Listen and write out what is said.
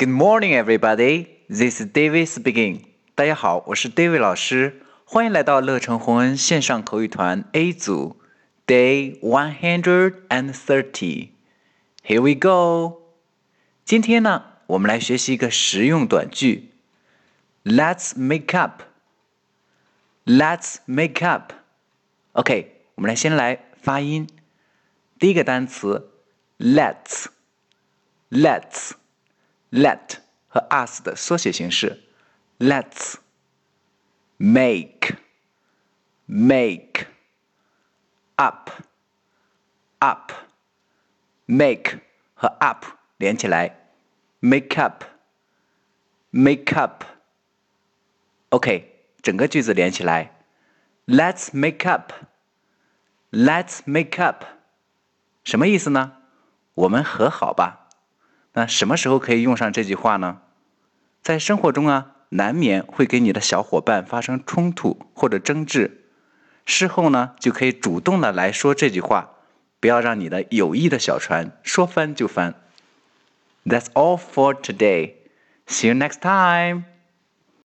Good morning, everybody. This is David speaking. 大家好，我是 David 老师，欢迎来到乐成宏恩线上口语团 A 组，Day one hundred and thirty. Here we go. 今天呢，我们来学习一个实用短句。Let's make up. Let's make up. OK，我们来先来发音。第一个单词 Let's. Let's. ，Let's，Let's，Let 和 us 的缩写形式。Let's make make up up make 和 up 连起来，make up make up。OK，整个句子连起来，Let's make up Let's make up，什么意思呢？我们和好吧。 那什么时候可以用上这句话呢？在生活中啊。难免会给你的小伙伴发生冲突或者争执，事后呢就可以主动的来说这句话，不要让你的友谊的小船说翻就翻。That's all for today. See you next time.